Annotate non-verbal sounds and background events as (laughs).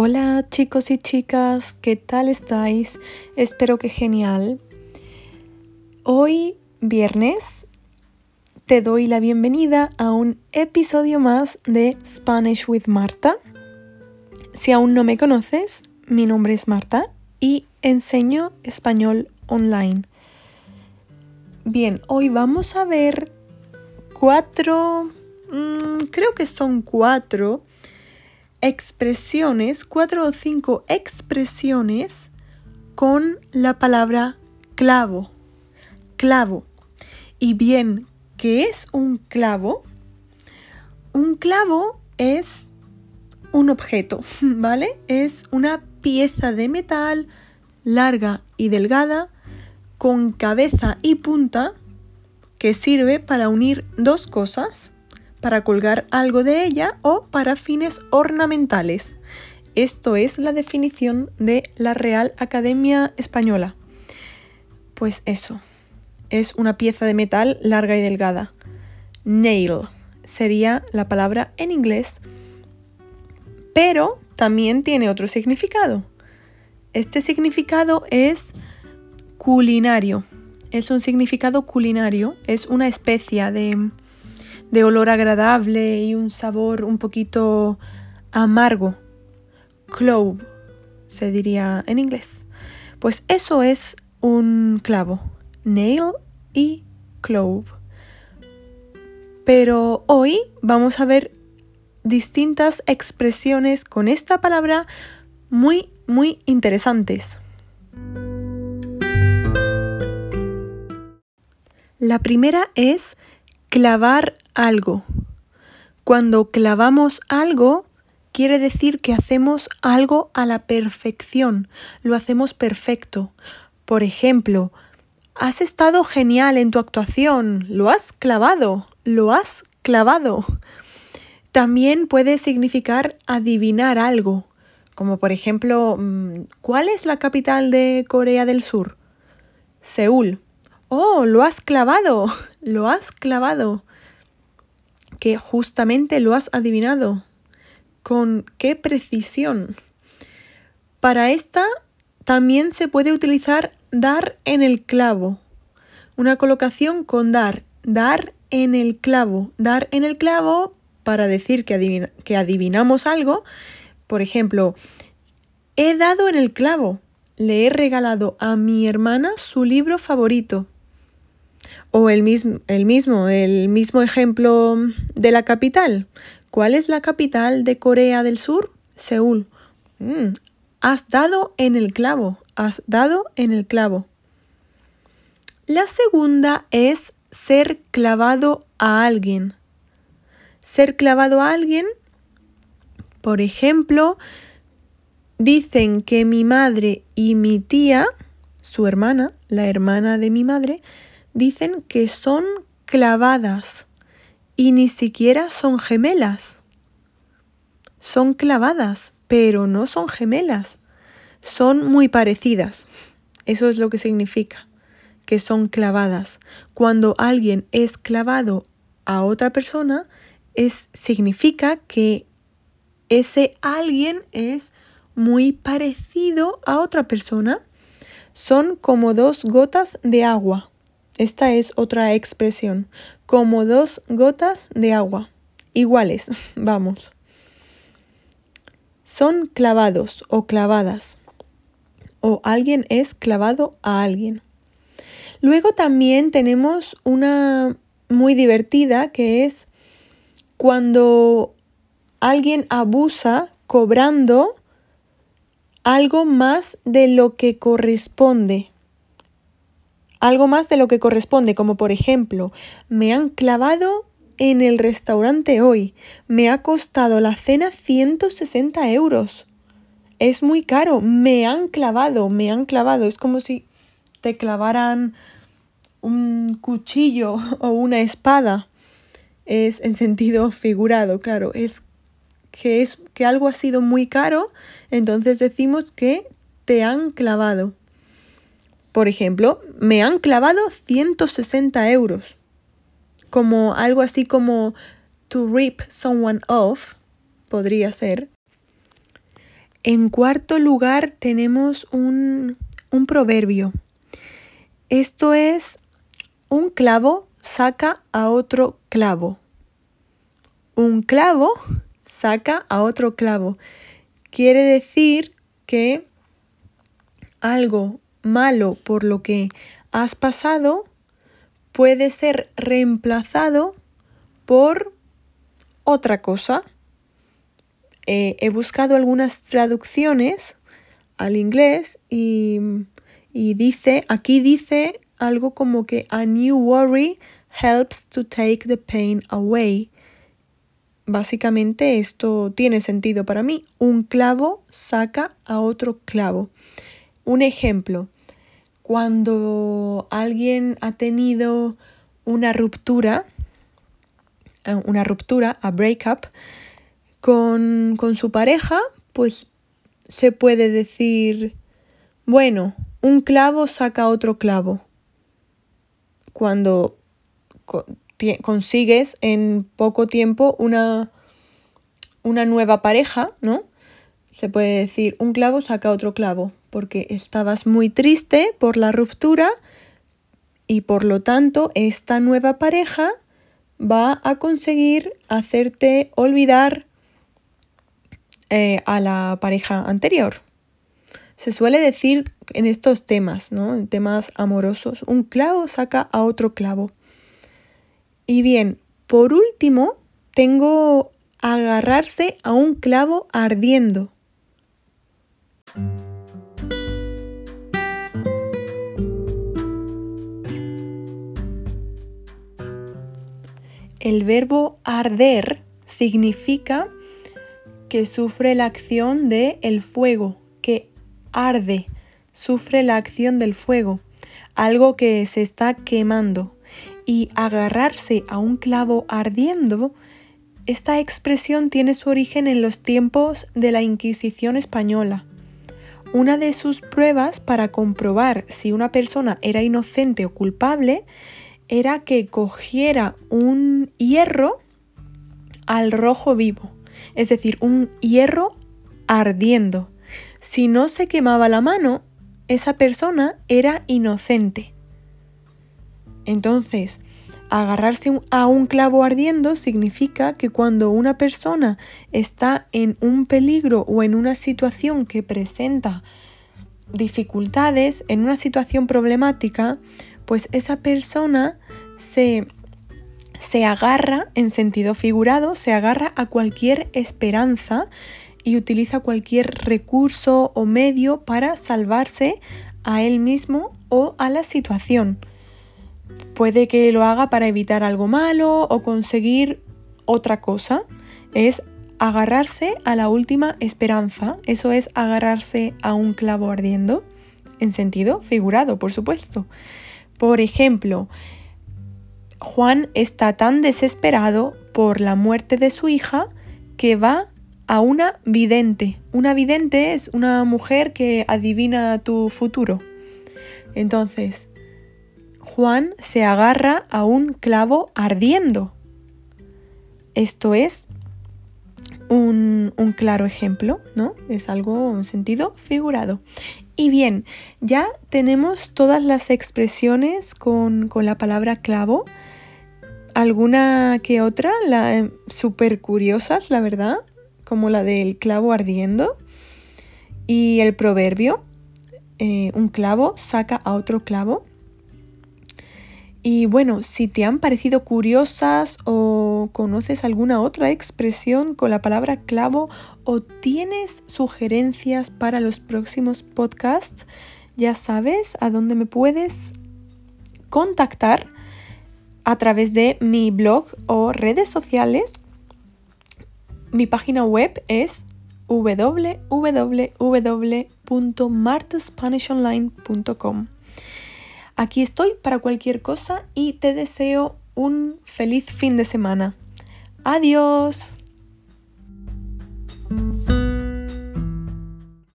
Hola chicos y chicas, ¿qué tal estáis? Espero que genial. Hoy, viernes, te doy la bienvenida a un episodio más de Spanish with Marta. Si aún no me conoces, mi nombre es Marta y enseño español online. Bien, hoy vamos a ver cuatro, mm, creo que son cuatro expresiones, cuatro o cinco expresiones con la palabra clavo. Clavo. Y bien, ¿qué es un clavo? Un clavo es un objeto, (laughs) ¿vale? Es una pieza de metal larga y delgada con cabeza y punta que sirve para unir dos cosas para colgar algo de ella o para fines ornamentales. Esto es la definición de la Real Academia Española. Pues eso, es una pieza de metal larga y delgada. Nail sería la palabra en inglés, pero también tiene otro significado. Este significado es culinario. Es un significado culinario, es una especie de de olor agradable y un sabor un poquito amargo. Clove, se diría en inglés. Pues eso es un clavo. Nail y clove. Pero hoy vamos a ver distintas expresiones con esta palabra muy, muy interesantes. La primera es clavar algo. Cuando clavamos algo, quiere decir que hacemos algo a la perfección, lo hacemos perfecto. Por ejemplo, has estado genial en tu actuación, lo has clavado, lo has clavado. También puede significar adivinar algo, como por ejemplo, mm, ¿cuál es la capital de Corea del Sur? Seúl. Oh, lo has clavado, (laughs) lo has clavado que justamente lo has adivinado. ¿Con qué precisión? Para esta también se puede utilizar dar en el clavo. Una colocación con dar. Dar en el clavo. Dar en el clavo para decir que, que adivinamos algo. Por ejemplo, he dado en el clavo. Le he regalado a mi hermana su libro favorito. O el mismo, el mismo, el mismo ejemplo de la capital. ¿Cuál es la capital de Corea del Sur? Seúl. Mm, has dado en el clavo. Has dado en el clavo. La segunda es ser clavado a alguien. Ser clavado a alguien, por ejemplo, dicen que mi madre y mi tía, su hermana, la hermana de mi madre, dicen que son clavadas y ni siquiera son gemelas. Son clavadas, pero no son gemelas. Son muy parecidas. Eso es lo que significa, que son clavadas. Cuando alguien es clavado a otra persona, es, significa que ese alguien es muy parecido a otra persona. Son como dos gotas de agua. Esta es otra expresión, como dos gotas de agua, iguales, (laughs) vamos. Son clavados o clavadas, o alguien es clavado a alguien. Luego también tenemos una muy divertida que es cuando alguien abusa cobrando algo más de lo que corresponde algo más de lo que corresponde, como por ejemplo, me han clavado en el restaurante hoy, me ha costado la cena 160 euros. Es muy caro, me han clavado, me han clavado. Es como si te clavaran un cuchillo (laughs) o una espada. Es en sentido (laughs) figurado, claro. Es que es que algo ha sido muy caro, entonces decimos que te han clavado. Por ejemplo, me han clavado 160 euros. Como algo así como to rip someone off, podría ser. En cuarto lugar tenemos un, un proverbio. Esto es un clavo saca a otro clavo. Un clavo saca a otro clavo. Quiere decir que algo malo por lo que has pasado puede ser reemplazado por otra cosa. Eh, he buscado algunas traducciones al inglés y, y dice, aquí dice algo como que a new worry helps to take the pain away. Básicamente esto tiene sentido para mí. Un clavo saca a otro clavo. Un ejemplo, cuando alguien ha tenido una ruptura, eh, una ruptura, a breakup, con, con su pareja, pues se puede decir, bueno, un clavo saca otro clavo. Cuando consigues en poco tiempo una, una nueva pareja, ¿no? Se puede decir, un clavo saca otro clavo, porque estabas muy triste por la ruptura y por lo tanto esta nueva pareja va a conseguir hacerte olvidar eh, a la pareja anterior. Se suele decir en estos temas, ¿no? En temas amorosos, un clavo saca a otro clavo. Y bien, por último, tengo agarrarse a un clavo ardiendo. El verbo arder significa que sufre la acción de el fuego, que arde, sufre la acción del fuego, algo que se está quemando. Y agarrarse a un clavo ardiendo, esta expresión tiene su origen en los tiempos de la Inquisición española. Una de sus pruebas para comprobar si una persona era inocente o culpable era que cogiera un hierro al rojo vivo, es decir, un hierro ardiendo. Si no se quemaba la mano, esa persona era inocente. Entonces, agarrarse a un clavo ardiendo significa que cuando una persona está en un peligro o en una situación que presenta dificultades, en una situación problemática, pues esa persona se, se agarra, en sentido figurado, se agarra a cualquier esperanza y utiliza cualquier recurso o medio para salvarse a él mismo o a la situación. Puede que lo haga para evitar algo malo o conseguir otra cosa. Es agarrarse a la última esperanza. Eso es agarrarse a un clavo ardiendo, en sentido figurado, por supuesto. Por ejemplo, Juan está tan desesperado por la muerte de su hija que va a una vidente. Una vidente es una mujer que adivina tu futuro. Entonces, Juan se agarra a un clavo ardiendo. Esto es un, claro ejemplo, ¿no? Es algo en sentido figurado. Y bien, ya tenemos todas las expresiones con, la palabra clavo. Alguna que otra, la, súper curiosas, la verdad, como la del clavo ardiendo. Y el proverbio, eh, un clavo saca a otro clavo. Y bueno, si te han parecido curiosas conoces alguna otra expresión con la palabra clavo o tienes sugerencias para los próximos podcasts, ya sabes a dónde me puedes contactar a través de mi blog o redes sociales. Mi página web es www.martaspanishonline.com. Aquí estoy para cualquier cosa y te deseo un feliz fin de semana. Adiós.